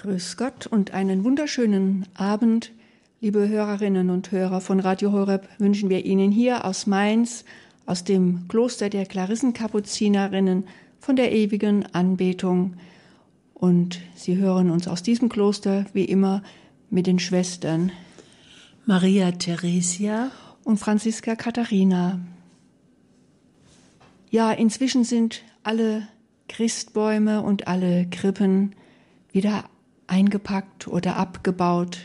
Grüß Gott und einen wunderschönen Abend, liebe Hörerinnen und Hörer von Radio Horeb, wünschen wir Ihnen hier aus Mainz, aus dem Kloster der Klarissenkapuzinerinnen von der ewigen Anbetung. Und Sie hören uns aus diesem Kloster wie immer mit den Schwestern Maria Theresia und Franziska Katharina. Ja, inzwischen sind alle Christbäume und alle Krippen wieder eingepackt oder abgebaut.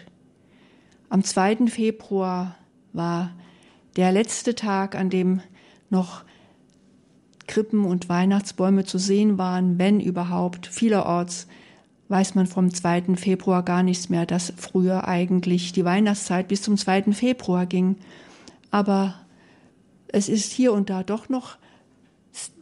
Am 2. Februar war der letzte Tag, an dem noch Krippen und Weihnachtsbäume zu sehen waren, wenn überhaupt. Vielerorts weiß man vom 2. Februar gar nichts mehr, dass früher eigentlich die Weihnachtszeit bis zum 2. Februar ging. Aber es ist hier und da doch noch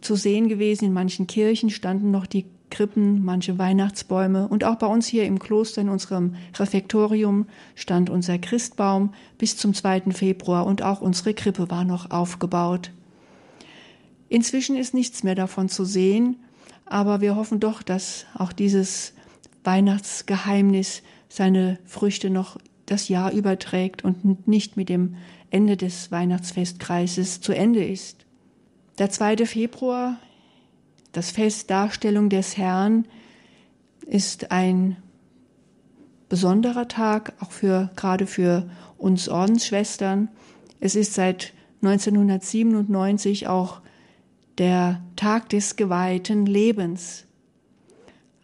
zu sehen gewesen. In manchen Kirchen standen noch die Krippen, manche Weihnachtsbäume und auch bei uns hier im Kloster in unserem Refektorium stand unser Christbaum bis zum 2. Februar und auch unsere Krippe war noch aufgebaut. Inzwischen ist nichts mehr davon zu sehen, aber wir hoffen doch, dass auch dieses Weihnachtsgeheimnis seine Früchte noch das Jahr überträgt und nicht mit dem Ende des Weihnachtsfestkreises zu Ende ist. Der 2. Februar das Fest Darstellung des Herrn ist ein besonderer Tag, auch für, gerade für uns Ordensschwestern. Es ist seit 1997 auch der Tag des geweihten Lebens.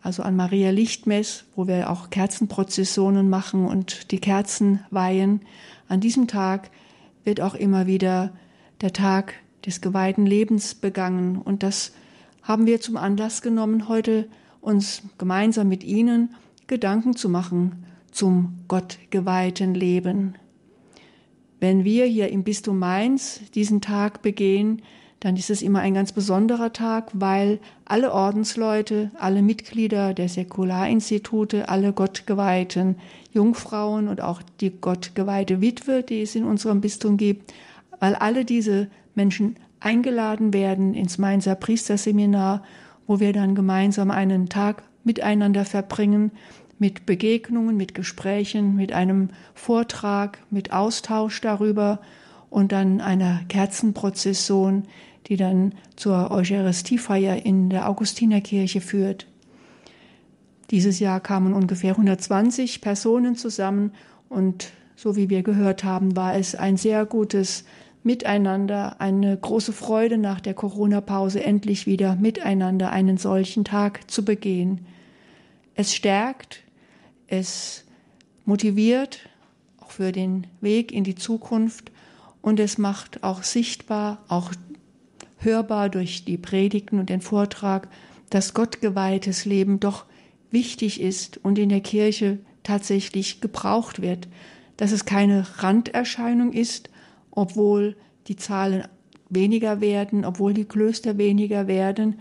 Also an Maria Lichtmess, wo wir auch Kerzenprozessionen machen und die Kerzen weihen. An diesem Tag wird auch immer wieder der Tag des geweihten Lebens begangen und das haben wir zum Anlass genommen, heute uns gemeinsam mit Ihnen Gedanken zu machen zum gottgeweihten Leben. Wenn wir hier im Bistum Mainz diesen Tag begehen, dann ist es immer ein ganz besonderer Tag, weil alle Ordensleute, alle Mitglieder der Säkularinstitute, alle gottgeweihten Jungfrauen und auch die gottgeweihte Witwe, die es in unserem Bistum gibt, weil alle diese Menschen eingeladen werden ins Mainzer Priesterseminar, wo wir dann gemeinsam einen Tag miteinander verbringen, mit Begegnungen, mit Gesprächen, mit einem Vortrag, mit Austausch darüber und dann einer Kerzenprozession, die dann zur Eucharistiefeier in der Augustinerkirche führt. Dieses Jahr kamen ungefähr 120 Personen zusammen und so wie wir gehört haben, war es ein sehr gutes miteinander, eine große Freude nach der Corona-Pause endlich wieder miteinander einen solchen Tag zu begehen. Es stärkt, es motiviert auch für den Weg in die Zukunft und es macht auch sichtbar, auch hörbar durch die Predigten und den Vortrag, dass gottgeweihtes Leben doch wichtig ist und in der Kirche tatsächlich gebraucht wird, dass es keine Randerscheinung ist, obwohl die Zahlen weniger werden, obwohl die Klöster weniger werden.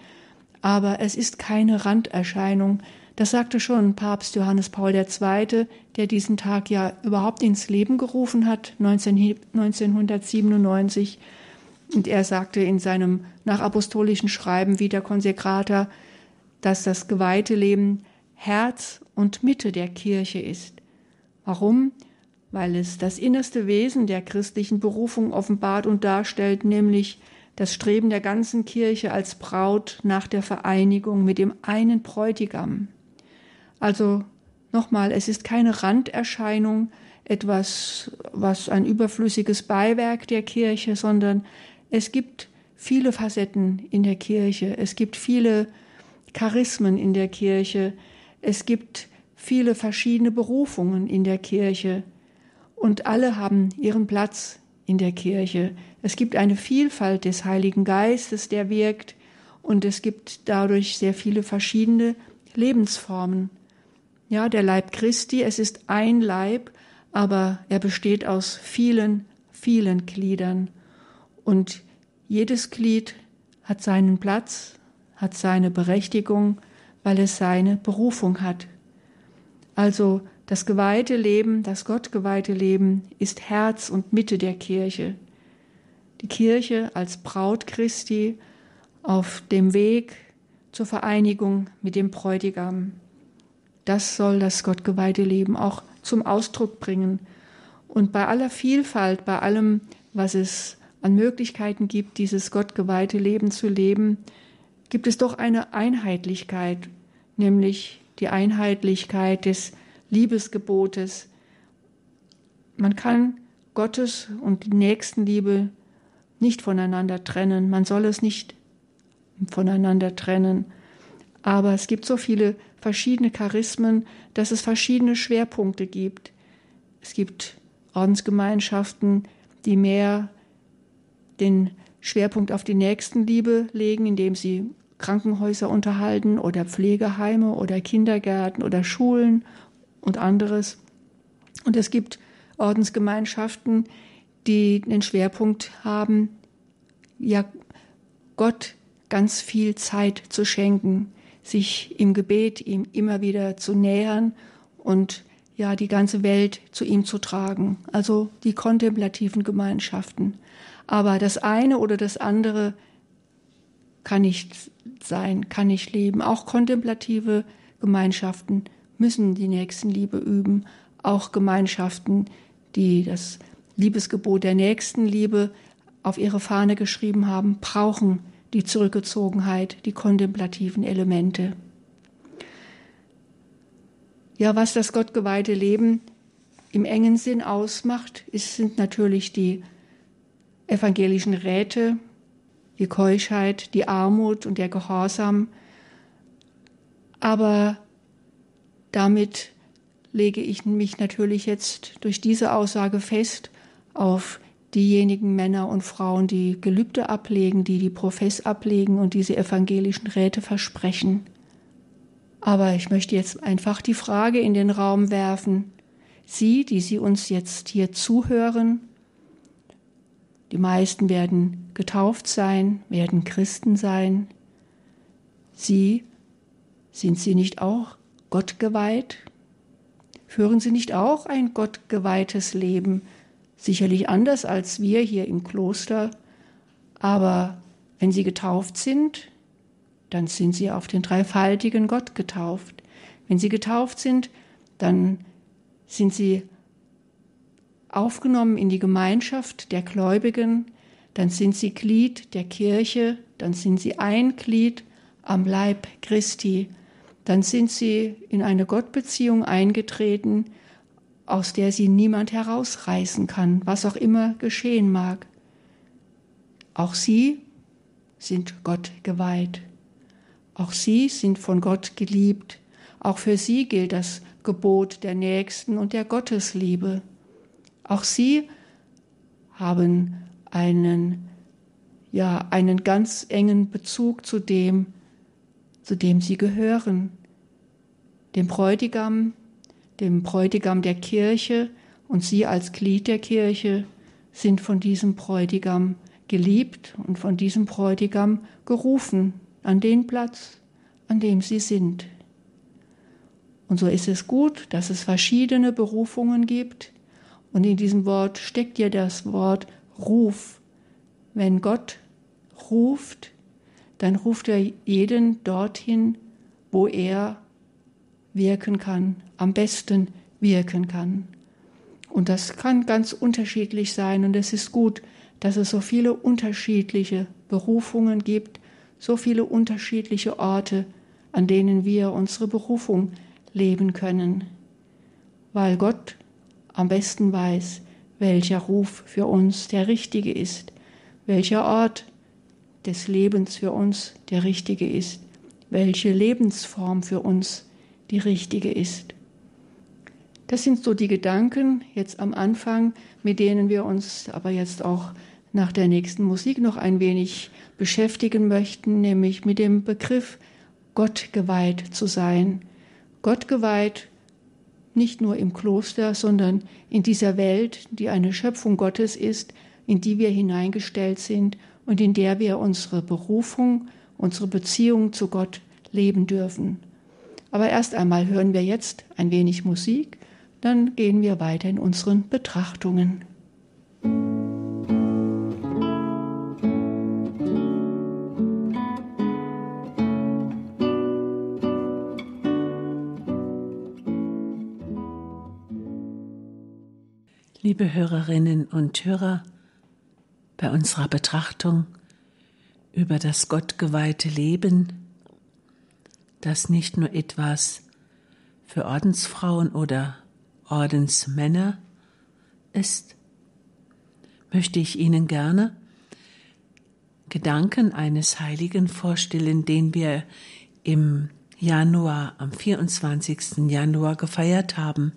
Aber es ist keine Randerscheinung. Das sagte schon Papst Johannes Paul II., der diesen Tag ja überhaupt ins Leben gerufen hat, 1997. Und er sagte in seinem nachapostolischen Schreiben wie der Konsekrator, dass das geweihte Leben Herz und Mitte der Kirche ist. Warum? Weil es das innerste Wesen der christlichen Berufung offenbart und darstellt, nämlich das Streben der ganzen Kirche als Braut nach der Vereinigung mit dem einen Bräutigam. Also nochmal, es ist keine Randerscheinung, etwas, was ein überflüssiges Beiwerk der Kirche, sondern es gibt viele Facetten in der Kirche, es gibt viele Charismen in der Kirche, es gibt viele verschiedene Berufungen in der Kirche und alle haben ihren Platz in der Kirche. Es gibt eine Vielfalt des Heiligen Geistes, der wirkt, und es gibt dadurch sehr viele verschiedene Lebensformen. Ja, der Leib Christi, es ist ein Leib, aber er besteht aus vielen, vielen Gliedern. Und jedes Glied hat seinen Platz, hat seine Berechtigung, weil es seine Berufung hat. Also das geweihte Leben, das gottgeweihte Leben ist Herz und Mitte der Kirche. Die Kirche als Braut Christi auf dem Weg zur Vereinigung mit dem Bräutigam. das soll das gottgeweihte Leben auch zum Ausdruck bringen. Und bei aller Vielfalt, bei allem, was es an Möglichkeiten gibt, dieses gottgeweihte Leben zu leben, gibt es doch eine Einheitlichkeit, nämlich die Einheitlichkeit des Liebesgebotes. Man kann Gottes und die Nächstenliebe nicht voneinander trennen. Man soll es nicht voneinander trennen. Aber es gibt so viele verschiedene Charismen, dass es verschiedene Schwerpunkte gibt. Es gibt Ordensgemeinschaften, die mehr den Schwerpunkt auf die Nächstenliebe legen, indem sie Krankenhäuser unterhalten oder Pflegeheime oder Kindergärten oder Schulen und anderes. Und es gibt Ordensgemeinschaften, die den Schwerpunkt haben, ja, Gott ganz viel Zeit zu schenken, sich im Gebet ihm immer wieder zu nähern und ja, die ganze Welt zu ihm zu tragen, also die kontemplativen Gemeinschaften. Aber das eine oder das andere kann nicht sein, kann nicht leben. Auch kontemplative Gemeinschaften müssen die Nächstenliebe üben. Auch Gemeinschaften, die das Liebesgebot der Nächstenliebe auf ihre Fahne geschrieben haben, brauchen die Zurückgezogenheit, die kontemplativen Elemente. Ja, was das gottgeweihte Leben im engen Sinn ausmacht, ist, sind natürlich die evangelischen Räte, die Keuschheit, die Armut und der Gehorsam. Aber damit lege ich mich natürlich jetzt durch diese Aussage fest auf diejenigen Männer und Frauen, die Gelübde ablegen, die die Profess ablegen und diese evangelischen Räte versprechen. Aber ich möchte jetzt einfach die Frage in den Raum werfen. Sie, die Sie uns jetzt hier zuhören, die meisten werden getauft sein, werden Christen sein. Sie, sind Sie nicht auch Gott geweiht? Führen Sie nicht auch ein Gott geweihtes Leben? Sicherlich anders als wir hier im Kloster, aber wenn Sie getauft sind, dann sind Sie auf den dreifaltigen Gott getauft. Wenn Sie getauft sind, dann sind Sie aufgenommen in die Gemeinschaft der Gläubigen, dann sind sie Glied der Kirche, dann sind sie ein Glied am Leib Christi, dann sind sie in eine Gottbeziehung eingetreten, aus der sie niemand herausreißen kann, was auch immer geschehen mag. Auch sie sind Gott geweiht. Auch sie sind von Gott geliebt. Auch für sie gilt das Gebot der Nächsten und der Gottesliebe. Auch sie haben einen, ja, einen ganz engen Bezug zu dem, zu dem sie gehören, dem Bräutigam, dem Bräutigam der Kirche und sie als Glied der Kirche sind von diesem Bräutigam geliebt und von diesem Bräutigam gerufen an den Platz, an dem sie sind. Und so ist es gut, dass es verschiedene Berufungen gibt, und in diesem Wort steckt ja das Wort Ruf. Wenn Gott ruft, dann ruft er jeden dorthin, wo er wirken kann, am besten wirken kann. Und das kann ganz unterschiedlich sein und es ist gut, dass es so viele unterschiedliche Berufungen gibt, so viele unterschiedliche Orte, an denen wir unsere Berufung leben können, weil Gott am besten weiß, welcher Ruf für uns der richtige ist, welcher Ort des Lebens für uns der richtige ist, welche Lebensform für uns die richtige ist. Das sind so die Gedanken jetzt am Anfang, mit denen wir uns aber jetzt auch nach der nächsten Musik noch ein wenig beschäftigen möchten, nämlich mit dem Begriff Gott geweiht zu sein. Gott geweiht nicht nur im Kloster, sondern in dieser Welt, die eine Schöpfung Gottes ist, in die wir hineingestellt sind und in der wir unsere Berufung, unsere Beziehung zu Gott leben dürfen. Aber erst einmal hören wir jetzt ein wenig Musik, dann gehen wir weiter in unseren Betrachtungen. Liebe Hörerinnen und Hörer, bei unserer Betrachtung über das gottgeweihte Leben das nicht nur etwas für Ordensfrauen oder Ordensmänner ist, möchte ich Ihnen gerne Gedanken eines Heiligen vorstellen, den wir im Januar, am 24. Januar gefeiert haben.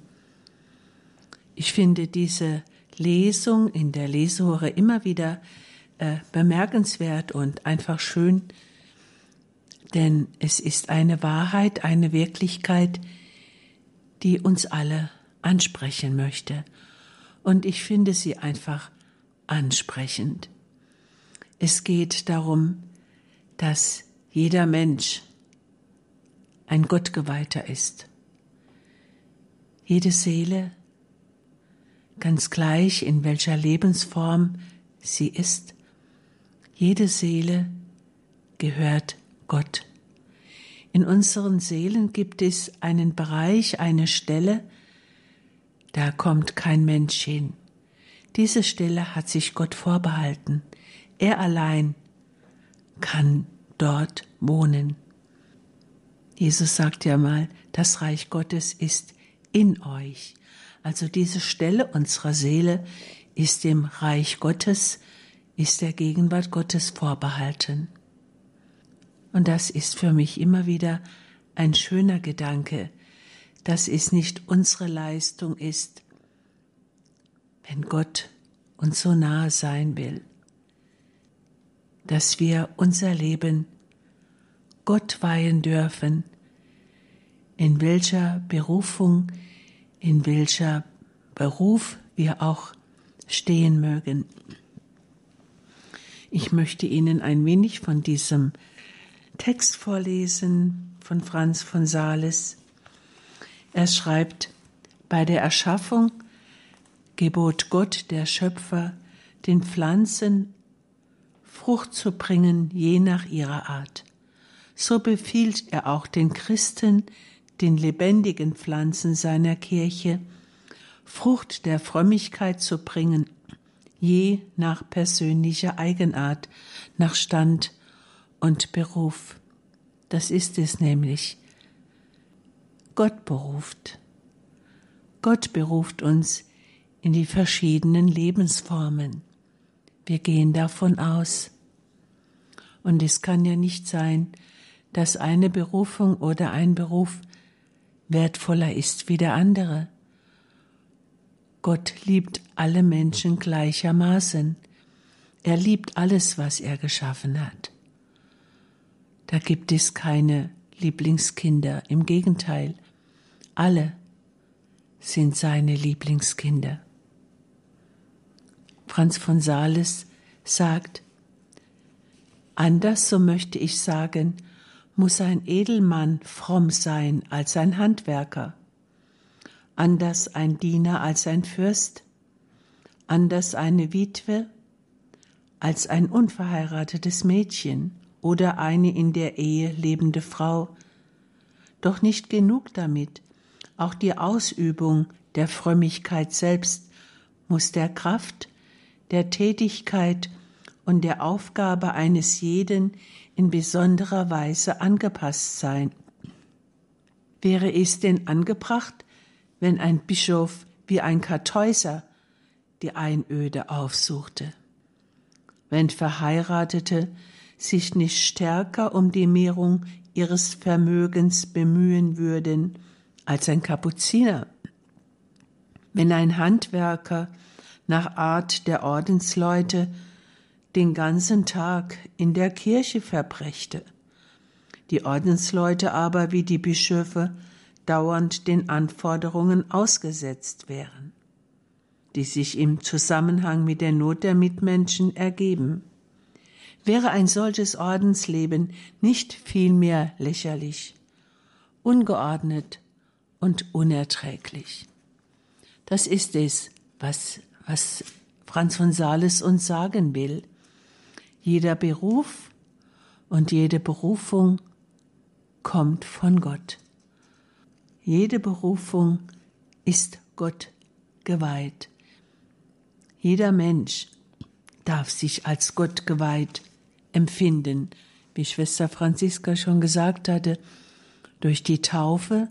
Ich finde diese Lesung in der Lesehure immer wieder äh, bemerkenswert und einfach schön, denn es ist eine Wahrheit, eine Wirklichkeit, die uns alle ansprechen möchte. Und ich finde sie einfach ansprechend. Es geht darum, dass jeder Mensch ein Gottgeweihter ist. Jede Seele, ganz gleich in welcher Lebensform sie ist, jede Seele gehört Gott. In unseren Seelen gibt es einen Bereich, eine Stelle, da kommt kein Mensch hin. Diese Stelle hat sich Gott vorbehalten. Er allein kann dort wohnen. Jesus sagt ja mal, das Reich Gottes ist in euch. Also diese Stelle unserer Seele ist dem Reich Gottes, ist der Gegenwart Gottes vorbehalten. Und das ist für mich immer wieder ein schöner Gedanke, dass es nicht unsere Leistung ist, wenn Gott uns so nahe sein will, dass wir unser Leben Gott weihen dürfen, in welcher Berufung, in welcher Beruf wir auch stehen mögen. Ich möchte Ihnen ein wenig von diesem Text vorlesen von Franz von Sales. Er schreibt, bei der Erschaffung gebot Gott, der Schöpfer, den Pflanzen Frucht zu bringen, je nach ihrer Art. So befiehlt er auch den Christen, den lebendigen Pflanzen seiner Kirche, Frucht der Frömmigkeit zu bringen, je nach persönlicher Eigenart, nach Stand und Beruf. Das ist es nämlich. Gott beruft. Gott beruft uns in die verschiedenen Lebensformen. Wir gehen davon aus. Und es kann ja nicht sein, dass eine Berufung oder ein Beruf wertvoller ist wie der andere. Gott liebt alle Menschen gleichermaßen. Er liebt alles, was er geschaffen hat. Da gibt es keine Lieblingskinder, im Gegenteil, alle sind seine Lieblingskinder. Franz von Sales sagt, anders, so möchte ich sagen, muss ein Edelmann fromm sein als ein Handwerker, anders ein Diener als ein Fürst, anders eine Witwe als ein unverheiratetes Mädchen oder eine in der Ehe lebende Frau. Doch nicht genug damit, auch die Ausübung der Frömmigkeit selbst muss der Kraft der Tätigkeit und der Aufgabe eines jeden in besonderer Weise angepasst sein. Wäre es denn angebracht, wenn ein Bischof wie ein Kartäuser die Einöde aufsuchte? Wenn Verheiratete sich nicht stärker um die Mehrung ihres Vermögens bemühen würden als ein Kapuziner? Wenn ein Handwerker nach Art der Ordensleute den ganzen Tag in der Kirche verbrächte. Die Ordensleute aber wie die Bischöfe dauernd den Anforderungen ausgesetzt wären, die sich im Zusammenhang mit der Not der Mitmenschen ergeben. Wäre ein solches Ordensleben nicht vielmehr lächerlich, ungeordnet und unerträglich. Das ist es, was was Franz von Sales uns sagen will. Jeder Beruf und jede Berufung kommt von Gott. Jede Berufung ist Gott geweiht. Jeder Mensch darf sich als Gott geweiht empfinden, wie Schwester Franziska schon gesagt hatte. Durch die Taufe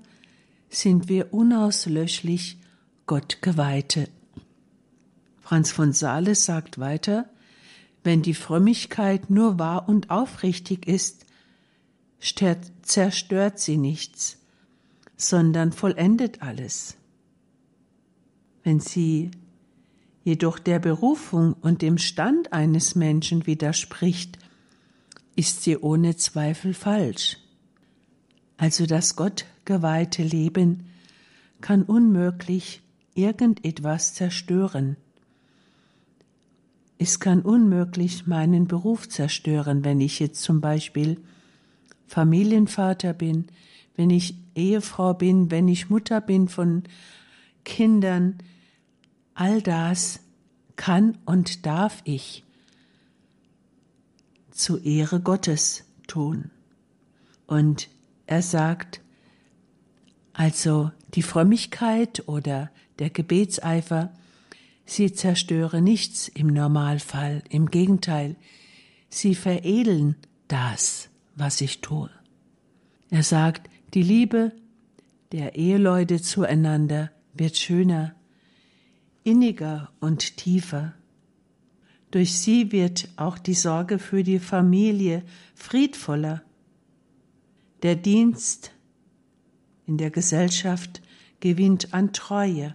sind wir unauslöschlich Gott geweihte. Franz von Sales sagt weiter, wenn die Frömmigkeit nur wahr und aufrichtig ist, zerstört sie nichts, sondern vollendet alles. Wenn sie jedoch der Berufung und dem Stand eines Menschen widerspricht, ist sie ohne Zweifel falsch. Also das gottgeweihte Leben kann unmöglich irgendetwas zerstören. Es kann unmöglich meinen Beruf zerstören, wenn ich jetzt zum Beispiel Familienvater bin, wenn ich Ehefrau bin, wenn ich Mutter bin von Kindern, all das kann und darf ich zu Ehre Gottes tun. Und er sagt, also die Frömmigkeit oder der Gebetseifer, sie zerstöre nichts im Normalfall, im Gegenteil, sie veredeln das, was ich tue. Er sagt, die Liebe der Eheleute zueinander wird schöner, inniger und tiefer. Durch sie wird auch die Sorge für die Familie friedvoller. Der Dienst in der Gesellschaft gewinnt an Treue.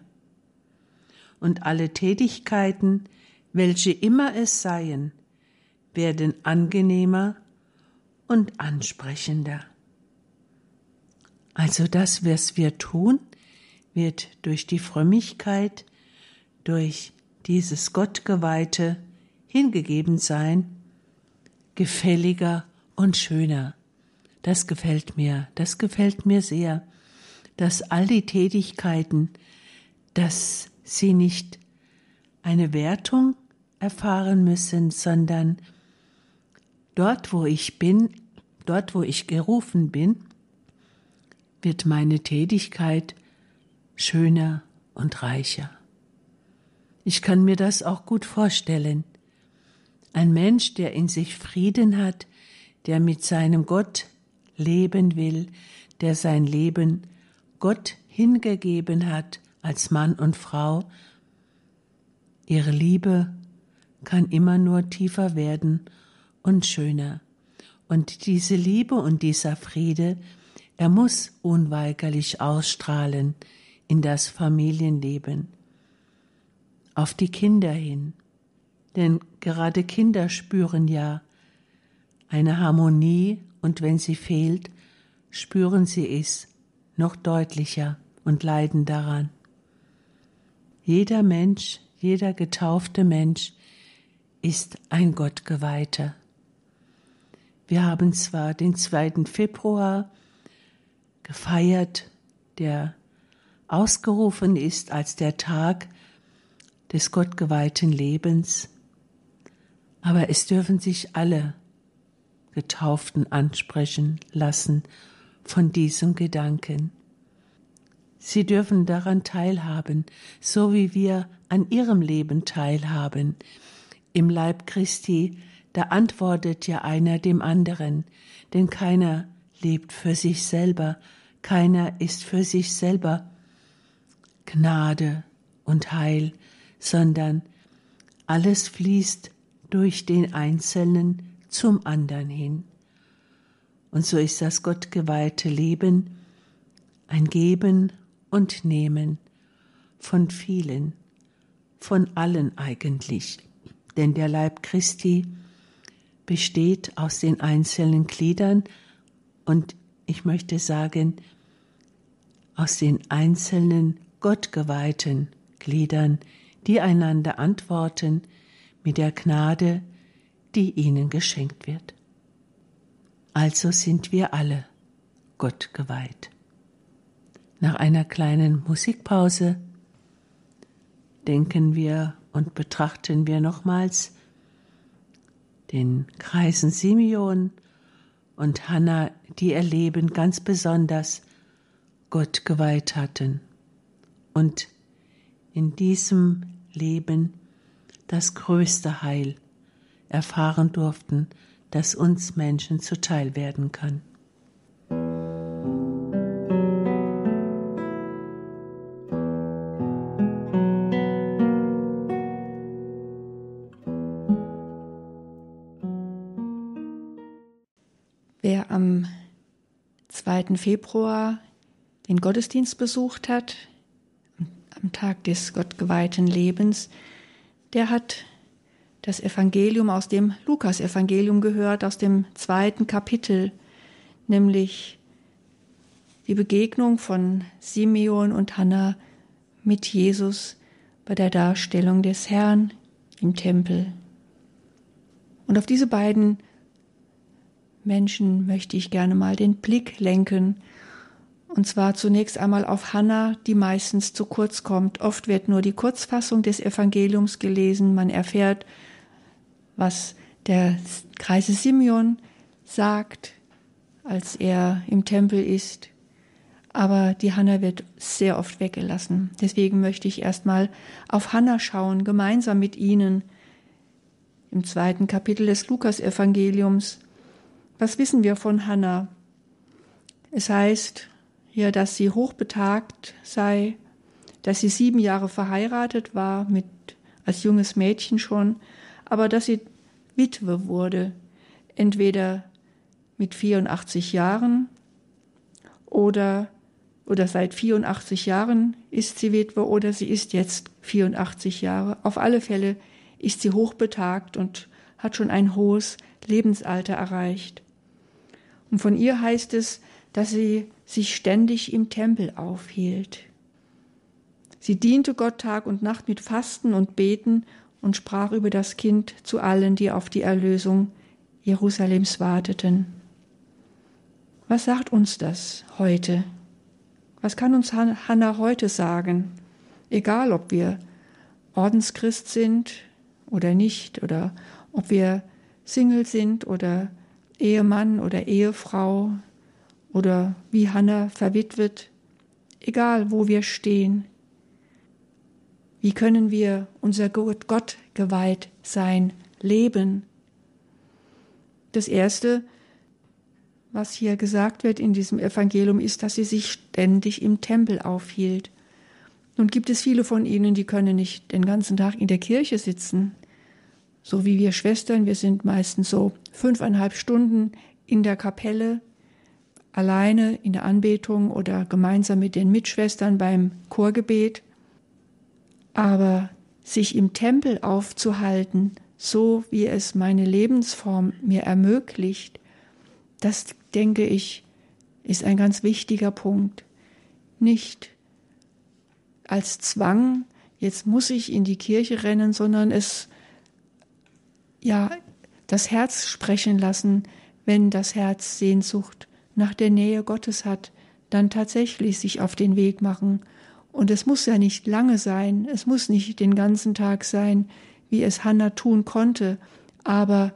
Und alle Tätigkeiten, welche immer es seien, werden angenehmer und ansprechender. Also das, was wir tun, wird durch die Frömmigkeit, durch dieses Gottgeweihte hingegeben sein, gefälliger und schöner. Das gefällt mir, das gefällt mir sehr, dass all die Tätigkeiten, dass sie nicht eine Wertung erfahren müssen, sondern dort, wo ich bin, dort, wo ich gerufen bin, wird meine Tätigkeit schöner und reicher. Ich kann mir das auch gut vorstellen. Ein Mensch, der in sich Frieden hat, der mit seinem Gott leben will, der sein Leben Gott hingegeben hat als Mann und Frau, ihre Liebe kann immer nur tiefer werden und schöner. Und diese Liebe und dieser Friede er muss unweigerlich ausstrahlen in das Familienleben, auf die Kinder hin. Denn gerade Kinder spüren ja eine Harmonie und wenn sie fehlt, spüren sie es noch deutlicher und leiden daran. Jeder Mensch, jeder getaufte Mensch ist ein Gottgeweihter. Wir haben zwar den 2. Februar gefeiert, der ausgerufen ist als der Tag des gottgeweihten Lebens. Aber es dürfen sich alle Getauften ansprechen lassen von diesem Gedanken. Sie dürfen daran teilhaben, so wie wir an ihrem Leben teilhaben. Im Leib Christi, da antwortet ja einer dem anderen, denn keiner lebt für sich selber, keiner ist für sich selber Gnade und Heil, sondern alles fließt durch den Einzelnen zum anderen hin. Und so ist das gottgeweihte Leben ein Geben und Nehmen von vielen, von allen eigentlich. Denn der Leib Christi besteht aus den einzelnen Gliedern und ich möchte sagen, aus den einzelnen gottgeweihten Gliedern, die einander antworten mit der Gnade, die ihnen geschenkt wird. Also sind wir alle Gott geweiht. Nach einer kleinen Musikpause denken wir und betrachten wir nochmals den Kreisen Simeon und Hannah, die ihr Leben ganz besonders Gott geweiht hatten. Und in diesem Leben das größte Heil erfahren durften, das uns Menschen zuteil werden kann. Wer am 2. Februar den Gottesdienst besucht hat, am Tag des gottgeweihten Lebens, der hat das Evangelium aus dem Lukas-Evangelium gehört, aus dem zweiten Kapitel, nämlich die Begegnung von Simeon und Hannah mit Jesus bei der Darstellung des Herrn im Tempel. Und auf diese beiden Menschen möchte ich gerne mal den Blick lenken. Und zwar zunächst einmal auf Hannah, die meistens zu kurz kommt. Oft wird nur die Kurzfassung des Evangeliums gelesen. Man erfährt, was der Kreise Simeon sagt, als er im Tempel ist. Aber die Hannah wird sehr oft weggelassen. Deswegen möchte ich erstmal auf Hannah schauen, gemeinsam mit Ihnen im zweiten Kapitel des Lukas-Evangeliums. Was wissen wir von Hannah? Es heißt hier, dass sie hochbetagt sei, dass sie sieben Jahre verheiratet war, mit, als junges Mädchen schon, aber dass sie Witwe wurde, entweder mit 84 Jahren oder, oder seit 84 Jahren ist sie Witwe oder sie ist jetzt 84 Jahre. Auf alle Fälle ist sie hochbetagt und hat schon ein hohes Lebensalter erreicht. Und von ihr heißt es, dass sie sich ständig im Tempel aufhielt. Sie diente Gott Tag und Nacht mit Fasten und Beten und sprach über das Kind zu allen, die auf die Erlösung Jerusalems warteten. Was sagt uns das heute? Was kann uns Hannah heute sagen? Egal, ob wir Ordenschrist sind oder nicht, oder ob wir Single sind oder Ehemann oder Ehefrau oder wie Hannah verwitwet, egal wo wir stehen. Wie können wir unser Gott, geweiht sein, leben? Das Erste, was hier gesagt wird in diesem Evangelium, ist, dass sie sich ständig im Tempel aufhielt. Nun gibt es viele von ihnen, die können nicht den ganzen Tag in der Kirche sitzen so wie wir Schwestern, wir sind meistens so fünfeinhalb Stunden in der Kapelle, alleine in der Anbetung oder gemeinsam mit den Mitschwestern beim Chorgebet. Aber sich im Tempel aufzuhalten, so wie es meine Lebensform mir ermöglicht, das denke ich, ist ein ganz wichtiger Punkt. Nicht als Zwang, jetzt muss ich in die Kirche rennen, sondern es ja, das Herz sprechen lassen, wenn das Herz Sehnsucht nach der Nähe Gottes hat, dann tatsächlich sich auf den Weg machen. Und es muss ja nicht lange sein, es muss nicht den ganzen Tag sein, wie es Hannah tun konnte, aber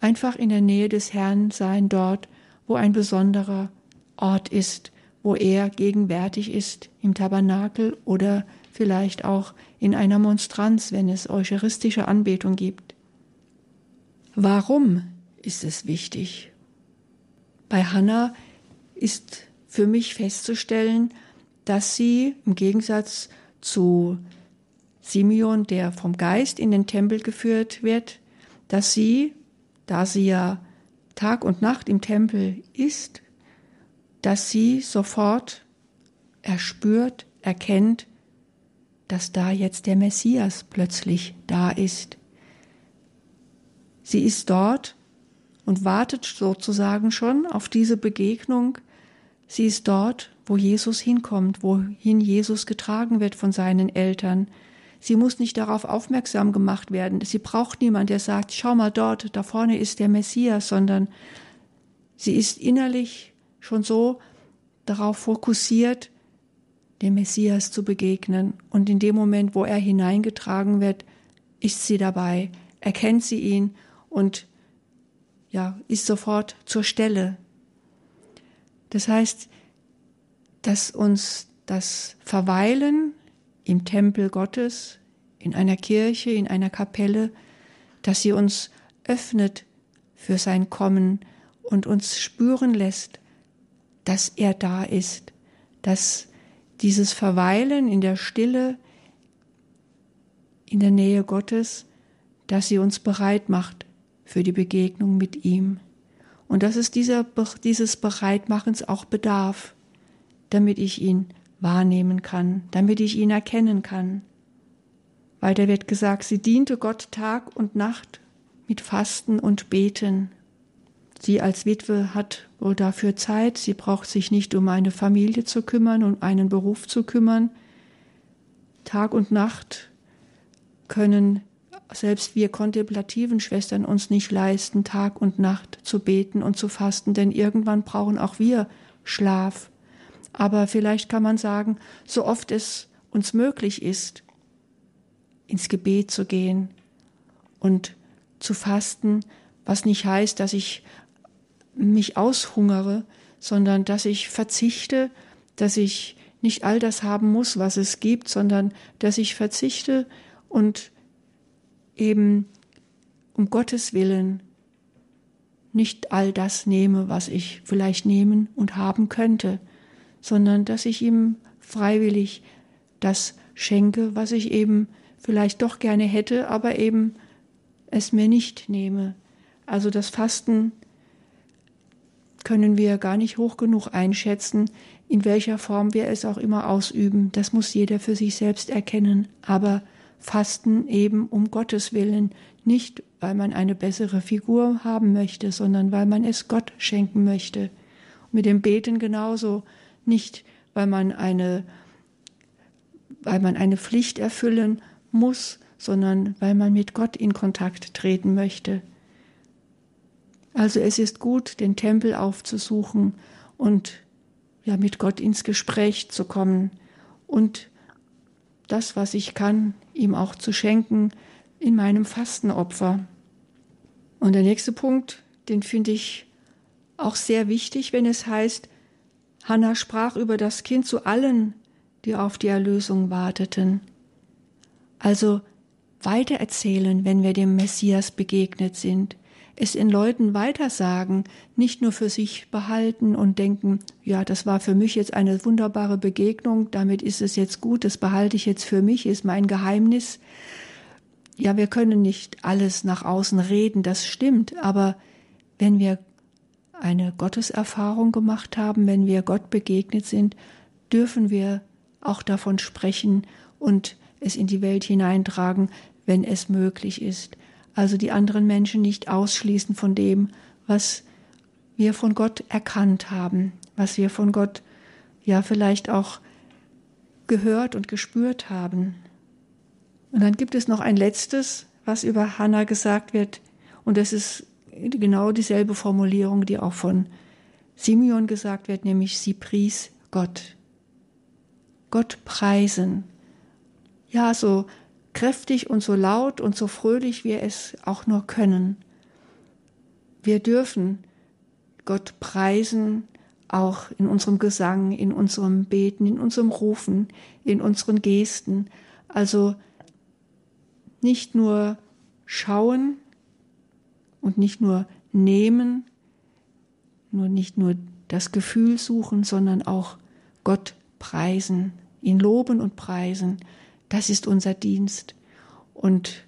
einfach in der Nähe des Herrn sein, dort, wo ein besonderer Ort ist, wo er gegenwärtig ist, im Tabernakel oder vielleicht auch in einer Monstranz, wenn es eucharistische Anbetung gibt. Warum ist es wichtig? Bei Hannah ist für mich festzustellen, dass sie im Gegensatz zu Simeon, der vom Geist in den Tempel geführt wird, dass sie, da sie ja Tag und Nacht im Tempel ist, dass sie sofort erspürt, erkennt, dass da jetzt der Messias plötzlich da ist. Sie ist dort und wartet sozusagen schon auf diese Begegnung. Sie ist dort, wo Jesus hinkommt, wohin Jesus getragen wird von seinen Eltern. Sie muss nicht darauf aufmerksam gemacht werden. Sie braucht niemand, der sagt, schau mal dort, da vorne ist der Messias, sondern sie ist innerlich schon so darauf fokussiert, dem Messias zu begegnen. Und in dem Moment, wo er hineingetragen wird, ist sie dabei, erkennt sie ihn und ja, ist sofort zur Stelle. Das heißt, dass uns das Verweilen im Tempel Gottes, in einer Kirche, in einer Kapelle, dass sie uns öffnet für sein Kommen und uns spüren lässt, dass er da ist, dass dieses Verweilen in der Stille, in der Nähe Gottes, dass sie uns bereit macht für die Begegnung mit ihm. Und dass es dieser, dieses Bereitmachens auch bedarf, damit ich ihn wahrnehmen kann, damit ich ihn erkennen kann. Weiter wird gesagt, sie diente Gott Tag und Nacht mit Fasten und Beten. Sie als Witwe hat wohl dafür Zeit, sie braucht sich nicht um eine Familie zu kümmern um einen Beruf zu kümmern. Tag und Nacht können selbst wir kontemplativen Schwestern uns nicht leisten, Tag und Nacht zu beten und zu fasten, denn irgendwann brauchen auch wir Schlaf. Aber vielleicht kann man sagen, so oft es uns möglich ist, ins Gebet zu gehen und zu fasten, was nicht heißt, dass ich mich aushungere, sondern dass ich verzichte, dass ich nicht all das haben muss, was es gibt, sondern dass ich verzichte und eben um Gottes Willen nicht all das nehme, was ich vielleicht nehmen und haben könnte, sondern dass ich ihm freiwillig das schenke, was ich eben vielleicht doch gerne hätte, aber eben es mir nicht nehme. Also das Fasten können wir gar nicht hoch genug einschätzen, in welcher Form wir es auch immer ausüben. Das muss jeder für sich selbst erkennen. Aber Fasten eben um Gottes Willen, nicht weil man eine bessere Figur haben möchte, sondern weil man es Gott schenken möchte. mit dem Beten genauso, nicht weil man eine, weil man eine Pflicht erfüllen muss, sondern weil man mit Gott in Kontakt treten möchte. Also es ist gut, den Tempel aufzusuchen und ja mit Gott ins Gespräch zu kommen und das, was ich kann, ihm auch zu schenken in meinem Fastenopfer. Und der nächste Punkt, den finde ich auch sehr wichtig, wenn es heißt, Hannah sprach über das Kind zu allen, die auf die Erlösung warteten. Also weitererzählen, wenn wir dem Messias begegnet sind es in Leuten weitersagen, nicht nur für sich behalten und denken, ja, das war für mich jetzt eine wunderbare Begegnung, damit ist es jetzt gut, das behalte ich jetzt für mich, ist mein Geheimnis. Ja, wir können nicht alles nach außen reden, das stimmt, aber wenn wir eine Gotteserfahrung gemacht haben, wenn wir Gott begegnet sind, dürfen wir auch davon sprechen und es in die Welt hineintragen, wenn es möglich ist also die anderen Menschen nicht ausschließen von dem, was wir von Gott erkannt haben, was wir von Gott ja vielleicht auch gehört und gespürt haben. Und dann gibt es noch ein letztes, was über Hannah gesagt wird, und das ist genau dieselbe Formulierung, die auch von Simeon gesagt wird, nämlich sie pries Gott. Gott preisen. Ja, so kräftig und so laut und so fröhlich wir es auch nur können. Wir dürfen Gott preisen, auch in unserem Gesang, in unserem Beten, in unserem Rufen, in unseren Gesten. Also nicht nur schauen und nicht nur nehmen, nur nicht nur das Gefühl suchen, sondern auch Gott preisen, ihn loben und preisen. Das ist unser Dienst. Und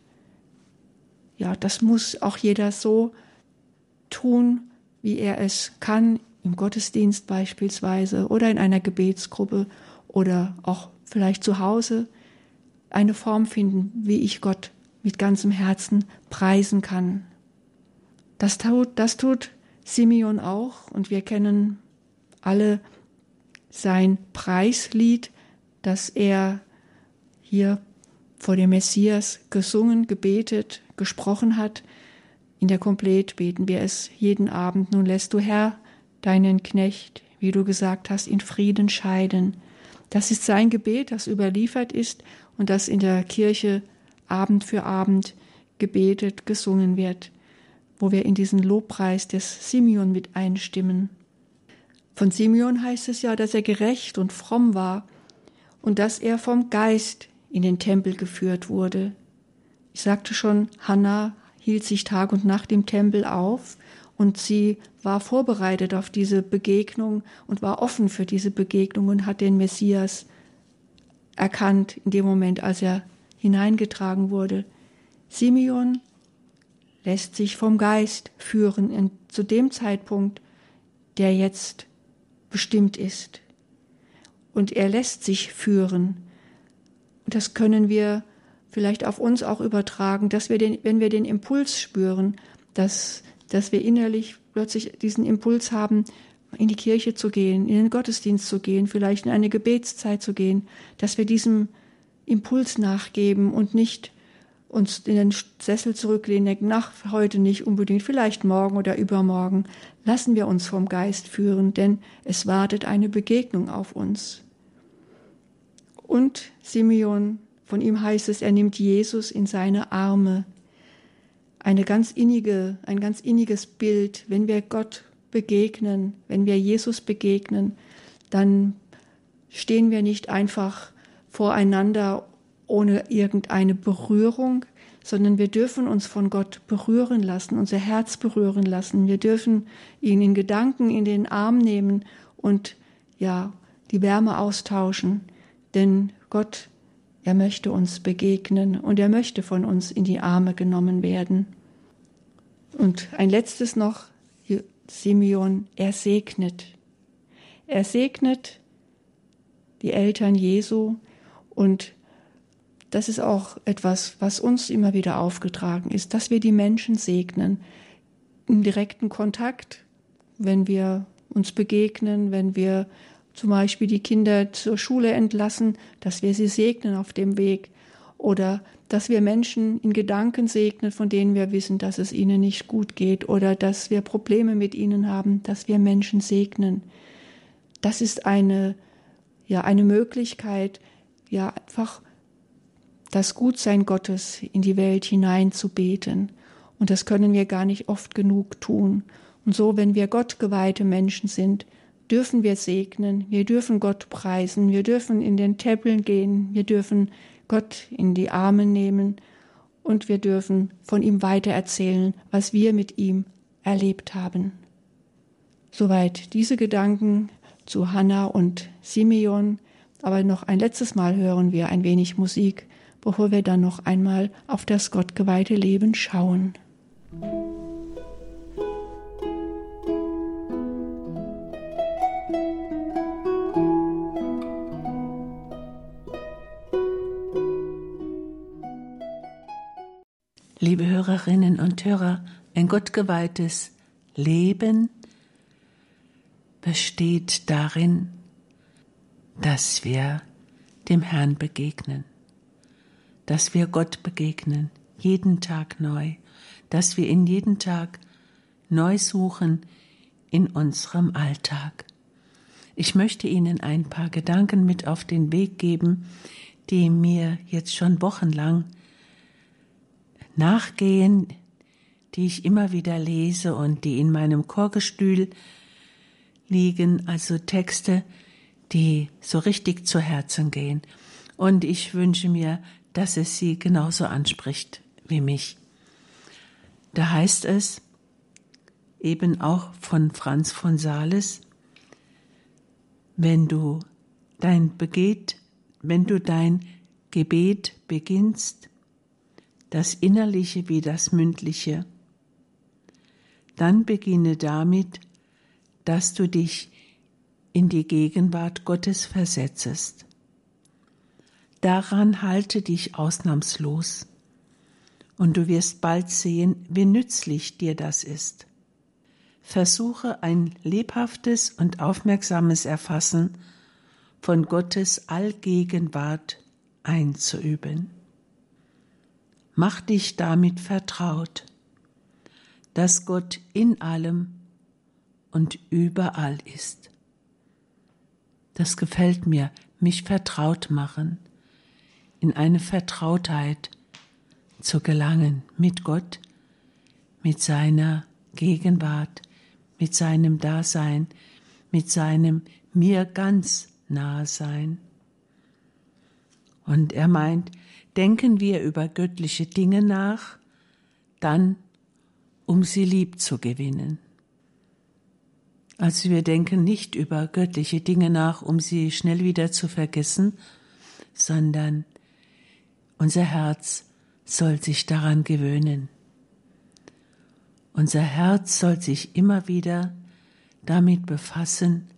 ja, das muss auch jeder so tun, wie er es kann, im Gottesdienst beispielsweise oder in einer Gebetsgruppe oder auch vielleicht zu Hause eine Form finden, wie ich Gott mit ganzem Herzen preisen kann. Das tut, das tut Simeon auch und wir kennen alle sein Preislied, das er hier vor dem Messias gesungen, gebetet, gesprochen hat. In der Komplet beten wir es jeden Abend. Nun lässt du Herr deinen Knecht, wie du gesagt hast, in Frieden scheiden. Das ist sein Gebet, das überliefert ist und das in der Kirche Abend für Abend gebetet, gesungen wird, wo wir in diesen Lobpreis des Simeon mit einstimmen. Von Simeon heißt es ja, dass er gerecht und fromm war und dass er vom Geist in den Tempel geführt wurde. Ich sagte schon, Hannah hielt sich Tag und Nacht im Tempel auf und sie war vorbereitet auf diese Begegnung und war offen für diese Begegnung und hat den Messias erkannt in dem Moment, als er hineingetragen wurde. Simeon lässt sich vom Geist führen in, zu dem Zeitpunkt, der jetzt bestimmt ist. Und er lässt sich führen. Das können wir vielleicht auf uns auch übertragen, dass wir den, wenn wir den Impuls spüren, dass, dass wir innerlich plötzlich diesen Impuls haben, in die Kirche zu gehen, in den Gottesdienst zu gehen, vielleicht in eine Gebetszeit zu gehen, dass wir diesem Impuls nachgeben und nicht uns in den Sessel zurücklehnen, denken, nach heute nicht unbedingt, vielleicht morgen oder übermorgen. Lassen wir uns vom Geist führen, denn es wartet eine Begegnung auf uns. Und Simeon, von ihm heißt es, er nimmt Jesus in seine Arme. Eine ganz innige, ein ganz inniges Bild, wenn wir Gott begegnen, wenn wir Jesus begegnen, dann stehen wir nicht einfach voreinander ohne irgendeine Berührung, sondern wir dürfen uns von Gott berühren lassen, unser Herz berühren lassen. Wir dürfen ihn in Gedanken in den Arm nehmen und ja, die Wärme austauschen, denn Gott, er möchte uns begegnen und er möchte von uns in die Arme genommen werden. Und ein letztes noch, Simeon, er segnet. Er segnet die Eltern Jesu und das ist auch etwas, was uns immer wieder aufgetragen ist, dass wir die Menschen segnen im direkten Kontakt, wenn wir uns begegnen, wenn wir zum Beispiel die Kinder zur Schule entlassen, dass wir sie segnen auf dem Weg oder dass wir Menschen in Gedanken segnen, von denen wir wissen, dass es ihnen nicht gut geht oder dass wir Probleme mit ihnen haben, dass wir Menschen segnen. Das ist eine, ja, eine Möglichkeit, ja, einfach das Gutsein Gottes in die Welt hinein zu beten. Und das können wir gar nicht oft genug tun. Und so, wenn wir gottgeweihte Menschen sind, dürfen wir segnen, wir dürfen Gott preisen, wir dürfen in den Tempeln gehen, wir dürfen Gott in die Arme nehmen und wir dürfen von ihm weitererzählen, was wir mit ihm erlebt haben. Soweit diese Gedanken zu Hannah und Simeon. Aber noch ein letztes Mal hören wir ein wenig Musik, bevor wir dann noch einmal auf das gottgeweihte Leben schauen. Liebe Hörerinnen und Hörer, ein gottgeweihtes Leben besteht darin, dass wir dem Herrn begegnen, dass wir Gott begegnen, jeden Tag neu, dass wir ihn jeden Tag neu suchen in unserem Alltag. Ich möchte Ihnen ein paar Gedanken mit auf den Weg geben, die mir jetzt schon wochenlang nachgehen, die ich immer wieder lese und die in meinem Chorgestühl liegen, also Texte, die so richtig zu Herzen gehen. Und ich wünsche mir, dass es sie genauso anspricht wie mich. Da heißt es, eben auch von Franz von Sales, wenn du dein Begeht, wenn du dein Gebet beginnst, das Innerliche wie das Mündliche. Dann beginne damit, dass du dich in die Gegenwart Gottes versetzest. Daran halte dich ausnahmslos, und du wirst bald sehen, wie nützlich dir das ist. Versuche ein lebhaftes und aufmerksames Erfassen von Gottes Allgegenwart einzuüben. Mach dich damit vertraut, dass Gott in allem und überall ist. Das gefällt mir, mich vertraut machen, in eine Vertrautheit zu gelangen mit Gott, mit seiner Gegenwart, mit seinem Dasein, mit seinem mir ganz nahe sein. Und er meint, denken wir über göttliche Dinge nach, dann um sie lieb zu gewinnen. Also wir denken nicht über göttliche Dinge nach, um sie schnell wieder zu vergessen, sondern unser Herz soll sich daran gewöhnen. Unser Herz soll sich immer wieder damit befassen,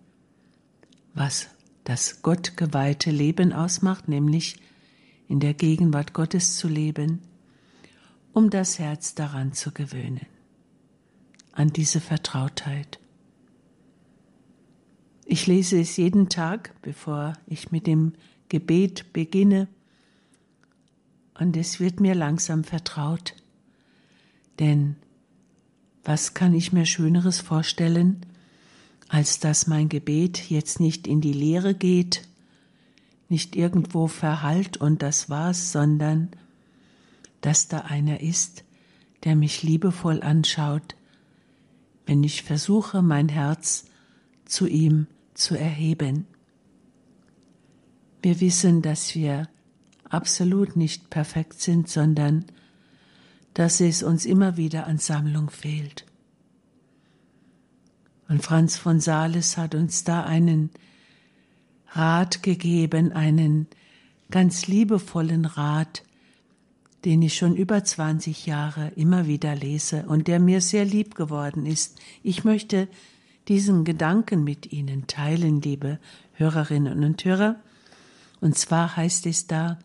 was das gottgeweihte Leben ausmacht, nämlich in der Gegenwart Gottes zu leben, um das Herz daran zu gewöhnen, an diese Vertrautheit. Ich lese es jeden Tag, bevor ich mit dem Gebet beginne, und es wird mir langsam vertraut. Denn was kann ich mir Schöneres vorstellen, als dass mein Gebet jetzt nicht in die Leere geht, nicht irgendwo verhallt und das war's, sondern dass da einer ist, der mich liebevoll anschaut, wenn ich versuche, mein Herz zu ihm zu erheben. Wir wissen, dass wir absolut nicht perfekt sind, sondern dass es uns immer wieder an Sammlung fehlt. Und Franz von Sales hat uns da einen Rat gegeben, einen ganz liebevollen Rat, den ich schon über 20 Jahre immer wieder lese und der mir sehr lieb geworden ist. Ich möchte diesen Gedanken mit Ihnen teilen, liebe Hörerinnen und Hörer. Und zwar heißt es da,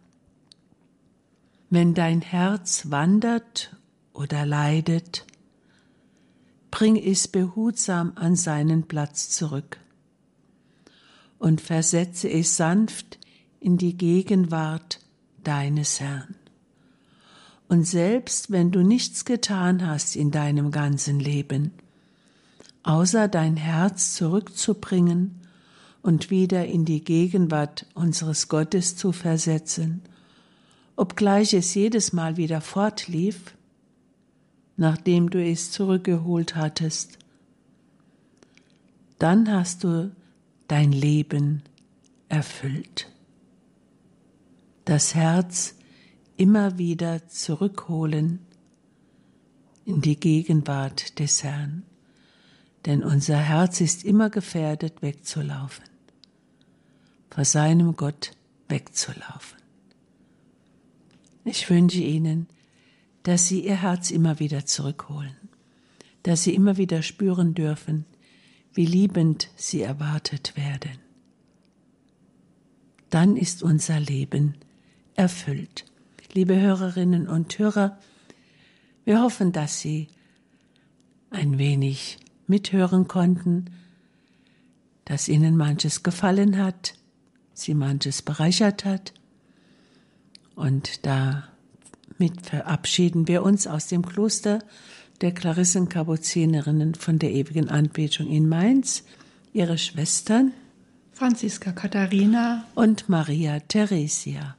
wenn dein Herz wandert oder leidet, bring es behutsam an seinen Platz zurück und versetze es sanft in die Gegenwart deines Herrn. Und selbst wenn du nichts getan hast in deinem ganzen Leben, außer dein Herz zurückzubringen und wieder in die Gegenwart unseres Gottes zu versetzen obgleich es jedes Mal wieder fortlief, nachdem du es zurückgeholt hattest. Dann hast du dein Leben erfüllt. Das Herz immer wieder zurückholen in die Gegenwart des Herrn, denn unser Herz ist immer gefährdet wegzulaufen, vor seinem Gott wegzulaufen. Ich wünsche Ihnen, dass Sie Ihr Herz immer wieder zurückholen, dass Sie immer wieder spüren dürfen, wie liebend Sie erwartet werden. Dann ist unser Leben erfüllt. Liebe Hörerinnen und Hörer, wir hoffen, dass Sie ein wenig mithören konnten, dass Ihnen manches gefallen hat, Sie manches bereichert hat und damit verabschieden wir uns aus dem Kloster der Klarissenkapuzinerinnen von der ewigen Anbetung in Mainz, ihre Schwestern Franziska Katharina und Maria Theresia.